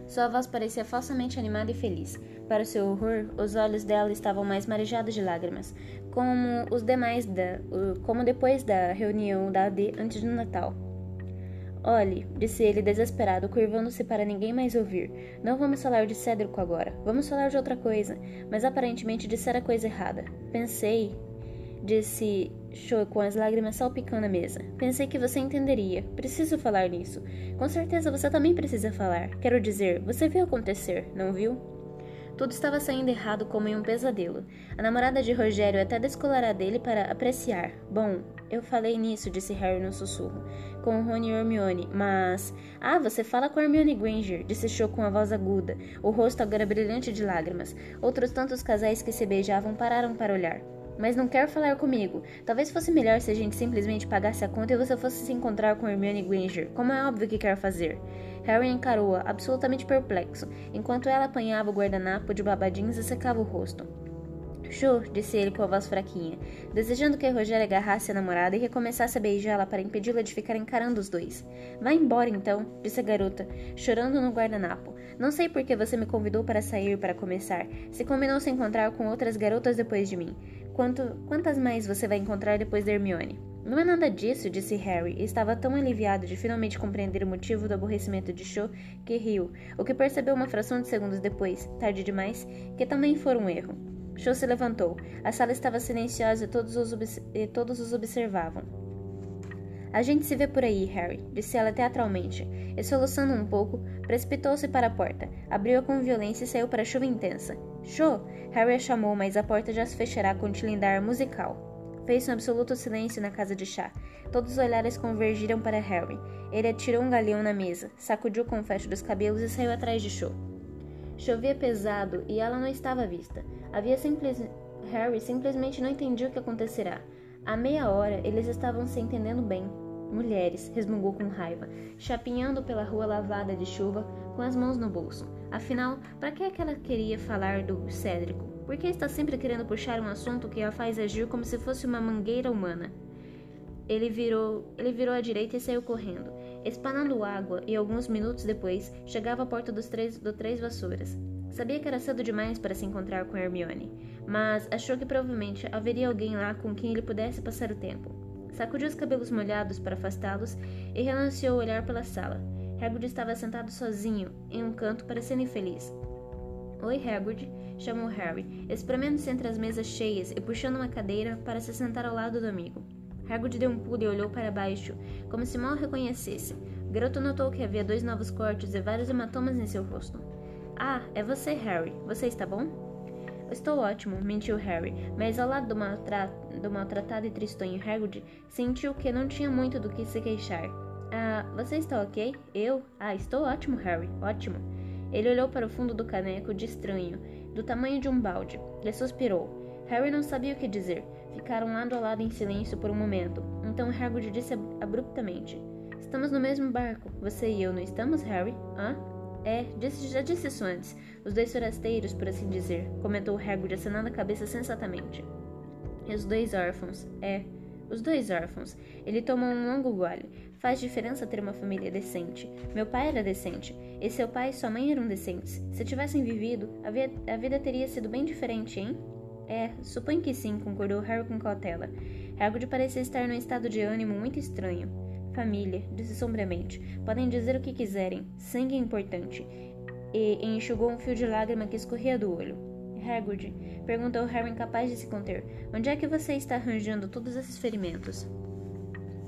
Sua voz parecia falsamente animada e feliz. Para seu horror, os olhos dela estavam mais marejados de lágrimas, como os demais da, como depois da reunião da AD antes do Natal. Olhe, disse ele desesperado, curvando-se para ninguém mais ouvir. Não vamos falar de Cédrico agora. Vamos falar de outra coisa. Mas aparentemente dissera a coisa errada. Pensei, disse Cho com as lágrimas salpicando a mesa. Pensei que você entenderia. Preciso falar nisso. Com certeza você também precisa falar. Quero dizer, você viu acontecer, não viu? Tudo estava saindo errado como em um pesadelo. A namorada de Rogério até descolará dele para apreciar. Bom, eu falei nisso, disse Harry no sussurro, com Rony e Hermione, mas... Ah, você fala com Hermione Granger, disse Cho com a voz aguda, o rosto agora brilhante de lágrimas. Outros tantos casais que se beijavam pararam para olhar. Mas não quer falar comigo. Talvez fosse melhor se a gente simplesmente pagasse a conta e você fosse se encontrar com Hermione Granger, como é óbvio que quer fazer. Harry encarou-a, absolutamente perplexo, enquanto ela apanhava o guardanapo de babadinhos e secava o rosto. Chu, disse ele com a voz fraquinha, desejando que Rogério agarrasse a namorada e recomeçasse a beijá-la para impedi-la de ficar encarando os dois. Vá embora então, disse a garota, chorando no guardanapo. Não sei por que você me convidou para sair para começar. Se combinou se encontrar com outras garotas depois de mim. Quanto, quantas mais você vai encontrar depois da Hermione? Não é nada disso, disse Harry, e estava tão aliviado de finalmente compreender o motivo do aborrecimento de Cho que riu, o que percebeu uma fração de segundos depois, tarde demais, que também foi um erro. Cho se levantou. A sala estava silenciosa todos os, e todos os observavam. A gente se vê por aí, Harry, disse ela teatralmente, e soluçando um pouco, precipitou-se para a porta, abriu-a com violência e saiu para a chuva intensa. Cho! Harry a chamou, mas a porta já se fechará com um tilindar musical. Fez um absoluto silêncio na casa de chá. Todos os olhares convergiram para Harry. Ele atirou um galeão na mesa, sacudiu o confete dos cabelos e saiu atrás de Cho. Chovia pesado e ela não estava à vista. Havia simples... Harry simplesmente não entendia o que acontecerá. Há meia hora eles estavam se entendendo bem. mulheres, resmungou com raiva, chapinhando pela rua lavada de chuva, com as mãos no bolso. Afinal, para que é que ela queria falar do Cédrico? Por que está sempre querendo puxar um assunto que a faz agir como se fosse uma mangueira humana? Ele virou, ele virou à direita e saiu correndo, espanando água, e alguns minutos depois chegava à porta dos três, do Três Vassouras. Sabia que era cedo demais para se encontrar com Hermione, mas achou que provavelmente haveria alguém lá com quem ele pudesse passar o tempo. Sacudiu os cabelos molhados para afastá-los e relanceou o olhar pela sala. Hagrid estava sentado sozinho, em um canto, parecendo infeliz. Oi, Hagrid, chamou Harry, espremendo-se entre as mesas cheias e puxando uma cadeira para se sentar ao lado do amigo. Hagrid deu um pulo e olhou para baixo, como se mal reconhecesse. O garoto notou que havia dois novos cortes e vários hematomas em seu rosto. Ah, é você, Harry. Você está bom? Estou ótimo, mentiu Harry, mas ao lado do, maltra do maltratado e tristonho Hagrid, sentiu que não tinha muito do que se queixar. Ah, você está ok? Eu? Ah, estou ótimo, Harry, ótimo. Ele olhou para o fundo do caneco de estranho, do tamanho de um balde, e suspirou. Harry não sabia o que dizer. Ficaram lado a lado em silêncio por um momento. Então Hagrid disse abruptamente: Estamos no mesmo barco. Você e eu não estamos, Harry? Hã? É, disse, já disse isso antes. Os dois forasteiros, por assim dizer, comentou Hagrid acenando a cabeça sensatamente. E os dois órfãos. É, os dois órfãos. Ele tomou um longo gole. Faz diferença ter uma família decente. Meu pai era decente. E seu pai e sua mãe eram decentes. Se tivessem vivido, a, vi a vida teria sido bem diferente, hein? É, suponho que sim, concordou Harry com cautela. Hagrid parecia estar num estado de ânimo muito estranho. Família, disse sombriamente. Podem dizer o que quiserem. Sangue é importante. E enxugou um fio de lágrima que escorria do olho. Hagrid, perguntou Harry incapaz de se conter. Onde é que você está arranjando todos esses ferimentos?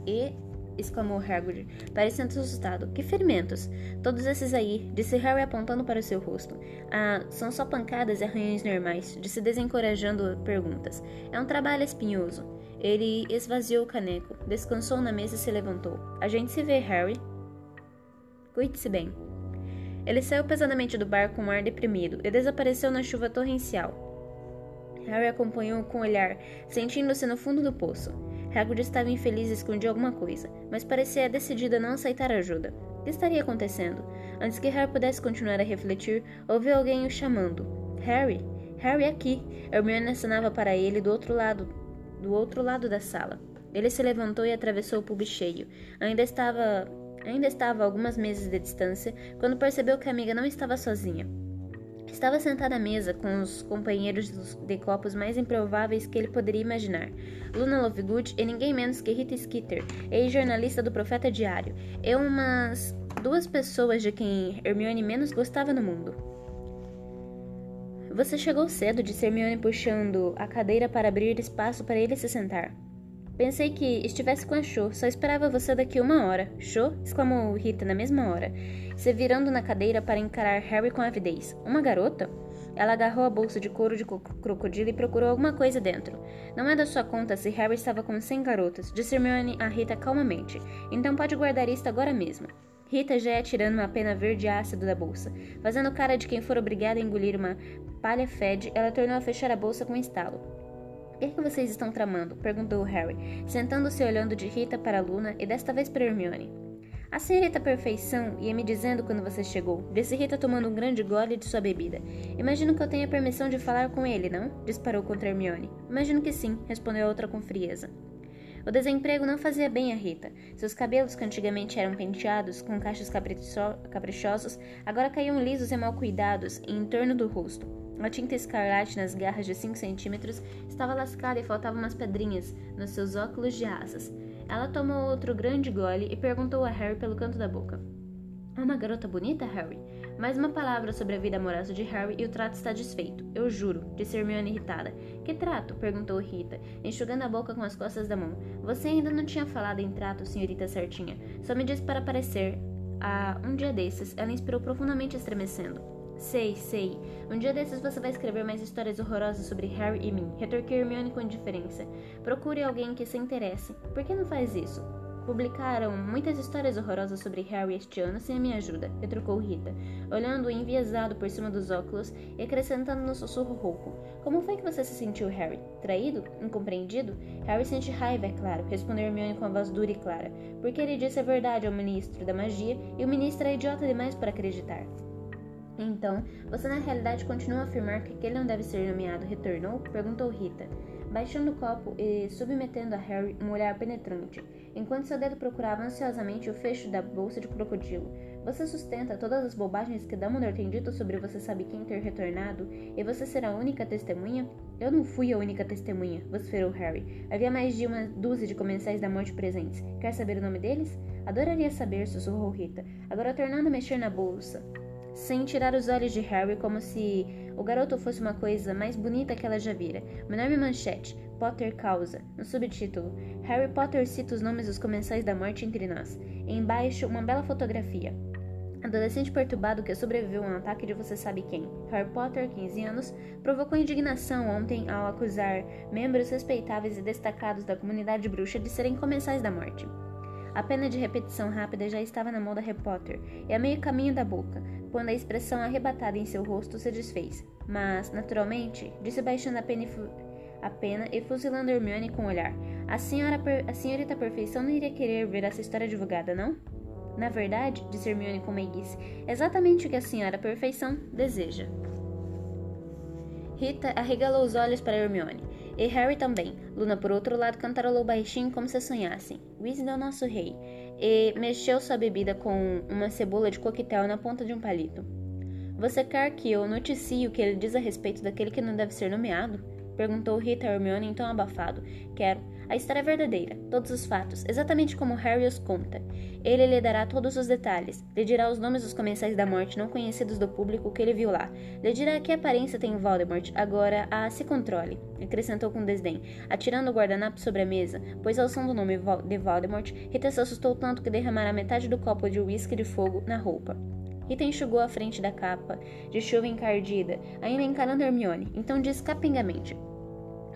E exclamou Hagrid, parecendo assustado. Que ferimentos? Todos esses aí, disse Harry apontando para o seu rosto. Ah, são só pancadas e arranhões normais, disse desencorajando perguntas. É um trabalho espinhoso. Ele esvaziou o caneco, descansou na mesa e se levantou. A gente se vê, Harry. Cuide-se bem. Ele saiu pesadamente do bar com um ar deprimido e desapareceu na chuva torrencial. Harry acompanhou com o olhar, sentindo-se no fundo do poço. Hagrid estava infeliz e escondia alguma coisa, mas parecia decidido a não aceitar ajuda. O que estaria acontecendo? Antes que Harry pudesse continuar a refletir, ouviu alguém o chamando. Harry! Harry aqui! Hermione acenava para ele do outro lado, do outro lado da sala. Ele se levantou e atravessou o pub cheio. Ainda estava ainda estava a algumas mesas de distância quando percebeu que a amiga não estava sozinha. Estava sentada à mesa com os companheiros de copos mais improváveis que ele poderia imaginar. Luna Lovegood e ninguém menos que Rita Skeeter, ex-jornalista do Profeta Diário, e umas duas pessoas de quem Hermione menos gostava no mundo. Você chegou cedo, disse Hermione puxando a cadeira para abrir espaço para ele se sentar. Pensei que estivesse com a Cho, só esperava você daqui uma hora. Cho? exclamou Rita na mesma hora, se virando na cadeira para encarar Harry com avidez. Uma garota? Ela agarrou a bolsa de couro de crocodilo e procurou alguma coisa dentro. Não é da sua conta se Harry estava com cem garotas, disse Hermione a Rita calmamente. Então pode guardar isto agora mesmo. Rita já ia tirando uma pena verde ácido da bolsa. Fazendo cara de quem for obrigada a engolir uma palha fede, ela tornou a fechar a bolsa com um estalo. O que, que vocês estão tramando? perguntou Harry, sentando-se olhando de Rita para Luna e desta vez para Hermione. A senhorita Perfeição ia me dizendo quando você chegou, disse Rita tomando um grande gole de sua bebida. Imagino que eu tenha permissão de falar com ele, não? disparou contra Hermione. Imagino que sim, respondeu a outra com frieza. O desemprego não fazia bem a Rita. Seus cabelos, que antigamente eram penteados com cachos caprichosos, agora caíam lisos e mal cuidados em torno do rosto. A tinta escarlate nas garras de 5 centímetros estava lascada e faltavam umas pedrinhas nos seus óculos de asas. Ela tomou outro grande gole e perguntou a Harry pelo canto da boca. É uma garota bonita, Harry? Mais uma palavra sobre a vida amorosa de Harry e o trato está desfeito. Eu juro, disse Hermione irritada. Que trato? perguntou Rita, enxugando a boca com as costas da mão. Você ainda não tinha falado em trato, senhorita certinha. Só me disse para aparecer. Ah, um dia desses, ela inspirou profundamente estremecendo. Sei, sei. Um dia desses você vai escrever mais histórias horrorosas sobre Harry e mim. Retorquiu Hermione com indiferença. Procure alguém que se interesse. Por que não faz isso? Publicaram muitas histórias horrorosas sobre Harry este ano sem a minha ajuda, retrucou Rita, olhando enviesado por cima dos óculos e acrescentando no sussurro rouco. Como foi que você se sentiu, Harry? Traído? Incompreendido? Harry sente raiva, é claro, respondeu Hermione com a voz dura e clara, porque ele disse a verdade ao ministro da magia e o ministro é idiota demais para acreditar. Então, você na realidade continua a afirmar que aquele não deve ser nomeado, retornou? perguntou Rita baixando o copo e submetendo a Harry um olhar penetrante, enquanto seu dedo procurava ansiosamente o fecho da bolsa de crocodilo. Você sustenta todas as bobagens que Dumbledore tem dito sobre você sabe quem ter retornado, e você será a única testemunha? Eu não fui a única testemunha, vociferou Harry. Havia mais de uma dúzia de comensais da morte presentes. Quer saber o nome deles? Adoraria saber, sussurrou Rita, agora tornando a mexer na bolsa sem tirar os olhos de Harry como se o garoto fosse uma coisa mais bonita que ela já vira. Uma enorme manchete, Potter causa, no subtítulo, Harry Potter cita os nomes dos comensais da morte entre nós. Embaixo, uma bela fotografia. Adolescente perturbado que sobreviveu a um ataque de você sabe quem. Harry Potter, 15 anos, provocou indignação ontem ao acusar membros respeitáveis e destacados da comunidade bruxa de serem comensais da morte. A pena de repetição rápida já estava na mão da Harry Potter e a meio caminho da boca, quando a expressão arrebatada em seu rosto se desfez. Mas, naturalmente, disse baixando a pena e, a pena e fuzilando Hermione com o olhar. A, senhora a senhorita Perfeição não iria querer ver essa história divulgada, não? Na verdade, disse Hermione com meiguice, exatamente o que a senhora Perfeição deseja. Rita arregalou os olhos para Hermione. E Harry também. Luna, por outro lado, cantarolou baixinho como se sonhassem. Weasley é o nosso rei. E mexeu sua bebida com uma cebola de coquetel na ponta de um palito. Você quer que eu noticie o que ele diz a respeito daquele que não deve ser nomeado? Perguntou Rita Hermione em tom abafado. Quero. A história é verdadeira, todos os fatos, exatamente como Harry os conta. Ele lhe dará todos os detalhes, lhe dirá os nomes dos comensais da morte não conhecidos do público que ele viu lá, lhe dirá que aparência tem Voldemort, agora a se controle, acrescentou com desdém, atirando o guardanapo sobre a mesa, pois ao som do nome de Voldemort, Rita se assustou tanto que derramara metade do copo de uísque de fogo na roupa. Rita enxugou a frente da capa, de chuva encardida, ainda encarando Hermione, então disse capengamente: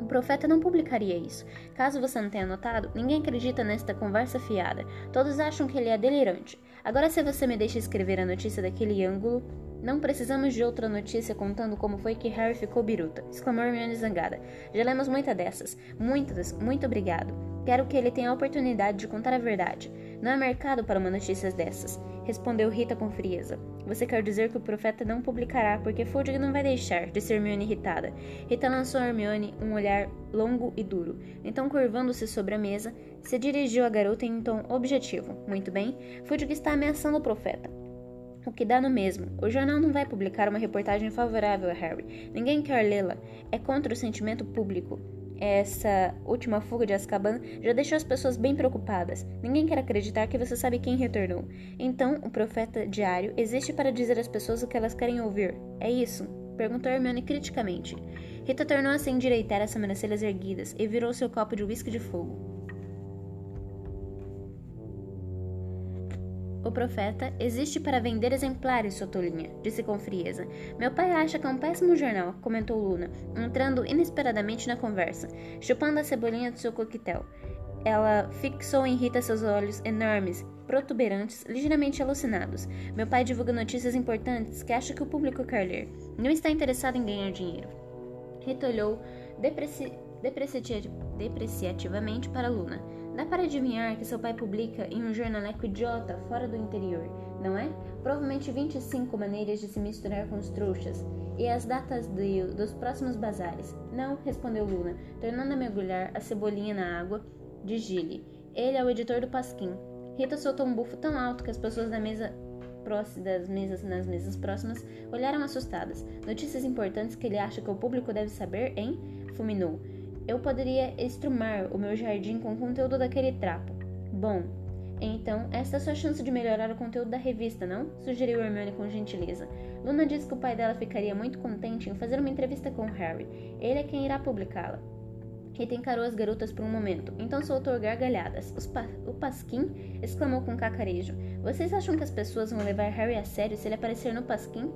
o profeta não publicaria isso. Caso você não tenha notado, ninguém acredita nesta conversa fiada. Todos acham que ele é delirante. Agora, se você me deixa escrever a notícia daquele ângulo, não precisamos de outra notícia contando como foi que Harry ficou biruta, exclamou Hermione zangada. Já lemos muitas dessas. Muitas, muito obrigado. Quero que ele tenha a oportunidade de contar a verdade. Não há mercado para uma notícia dessas respondeu Rita com frieza. Você quer dizer que o profeta não publicará porque Fudge não vai deixar, disse Hermione irritada. Rita lançou a Hermione um olhar longo e duro. Então, curvando-se sobre a mesa, se dirigiu à garota em um tom objetivo. Muito bem, Fudge está ameaçando o profeta. O que dá no mesmo. O jornal não vai publicar uma reportagem favorável a Harry. Ninguém quer lê-la. É contra o sentimento público. Essa última fuga de Azkaban já deixou as pessoas bem preocupadas. Ninguém quer acreditar que você sabe quem retornou. Então, o profeta diário existe para dizer às pessoas o que elas querem ouvir. É isso? Perguntou Hermione criticamente. Rita tornou a se endireitar as sobrancelhas erguidas e virou seu copo de uísque de fogo. O profeta existe para vender exemplares, sua tolinha, disse com frieza. Meu pai acha que é um péssimo jornal, comentou Luna, entrando inesperadamente na conversa, chupando a cebolinha do seu coquetel. Ela fixou em Rita seus olhos enormes, protuberantes, ligeiramente alucinados. Meu pai divulga notícias importantes que acha que o público quer ler. Não está interessado em ganhar dinheiro. Rita olhou depreci depreciativamente para Luna. Dá para adivinhar que seu pai publica em um jornaleco idiota fora do interior, não é? Provavelmente 25 maneiras de se misturar com os trouxas. E as datas de, dos próximos bazares? Não, respondeu Luna, tornando a mergulhar a cebolinha na água de Gile. Ele é o editor do Pasquim. Rita soltou um bufo tão alto que as pessoas da mesa das mesas nas mesas próximas olharam assustadas. Notícias importantes que ele acha que o público deve saber, hein? Fulminou eu poderia estrumar o meu jardim com o conteúdo daquele trapo. Bom, então, esta é sua chance de melhorar o conteúdo da revista, não? Sugeriu Hermione com gentileza. Luna disse que o pai dela ficaria muito contente em fazer uma entrevista com Harry. Ele é quem irá publicá-la. Rita encarou as garotas por um momento, então soltou gargalhadas. Pa o Pasquim? exclamou com cacarejo. Vocês acham que as pessoas vão levar Harry a sério se ele aparecer no Pasquim?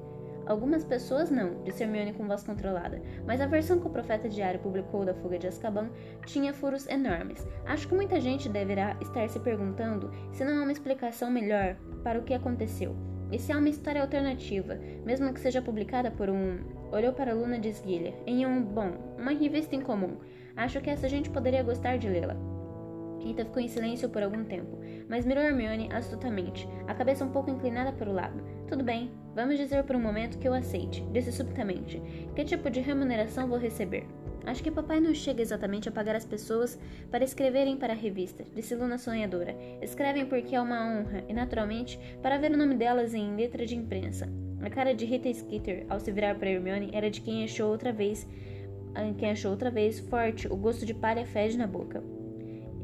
Algumas pessoas não, disse Hermione com voz controlada, mas a versão que o profeta diário publicou da fuga de Azkaban tinha furos enormes. Acho que muita gente deverá estar se perguntando se não há uma explicação melhor para o que aconteceu. E se há uma história alternativa, mesmo que seja publicada por um... Olhou para Luna de esguilha, em um, bom, uma revista em comum. Acho que essa gente poderia gostar de lê-la. Rita ficou em silêncio por algum tempo, mas mirou Hermione astutamente, a cabeça um pouco inclinada para o lado. Tudo bem, vamos dizer por um momento que eu aceite, disse subitamente. Que tipo de remuneração vou receber? Acho que papai não chega exatamente a pagar as pessoas para escreverem para a revista, disse Luna sonhadora. Escrevem porque é uma honra e, naturalmente, para ver o nome delas em letra de imprensa. A cara de Rita Skeeter, ao se virar para Hermione, era de quem achou outra vez, quem achou outra vez forte o gosto de palha fede na boca.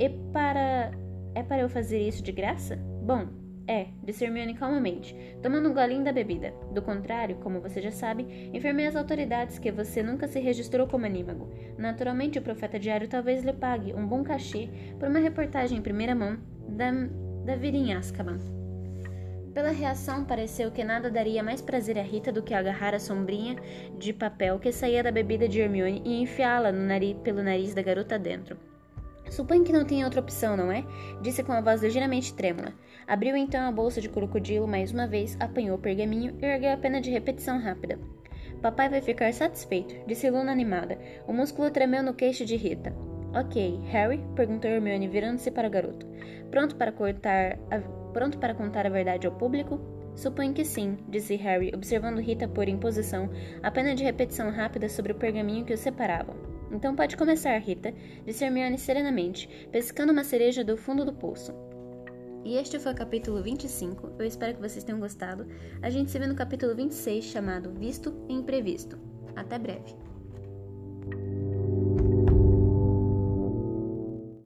E para. É para eu fazer isso de graça? Bom, é, disse Hermione calmamente, tomando um golinho da bebida. Do contrário, como você já sabe, informei às autoridades que você nunca se registrou como anímago. Naturalmente, o profeta diário talvez lhe pague um bom cachê por uma reportagem em primeira mão da, da vida em Azkaban. Pela reação, pareceu que nada daria mais prazer a Rita do que agarrar a sombrinha de papel que saía da bebida de Hermione e enfiá-la pelo nariz da garota dentro. Suponho que não tenha outra opção, não é? Disse com a voz ligeiramente trêmula. Abriu então a bolsa de crocodilo mais uma vez, apanhou o pergaminho e ergueu a pena de repetição rápida. Papai vai ficar satisfeito, disse Luna animada. O músculo tremeu no queixo de Rita. Ok, Harry? perguntou Hermione, virando-se para o garoto. Pronto para cortar a... Pronto para contar a verdade ao público? Suponho que sim, disse Harry, observando Rita pôr em posição a pena de repetição rápida sobre o pergaminho que os separava. Então pode começar, Rita, disse Hermione serenamente, pescando uma cereja do fundo do poço. E este foi o capítulo 25. Eu espero que vocês tenham gostado. A gente se vê no capítulo 26, chamado Visto e Imprevisto. Até breve.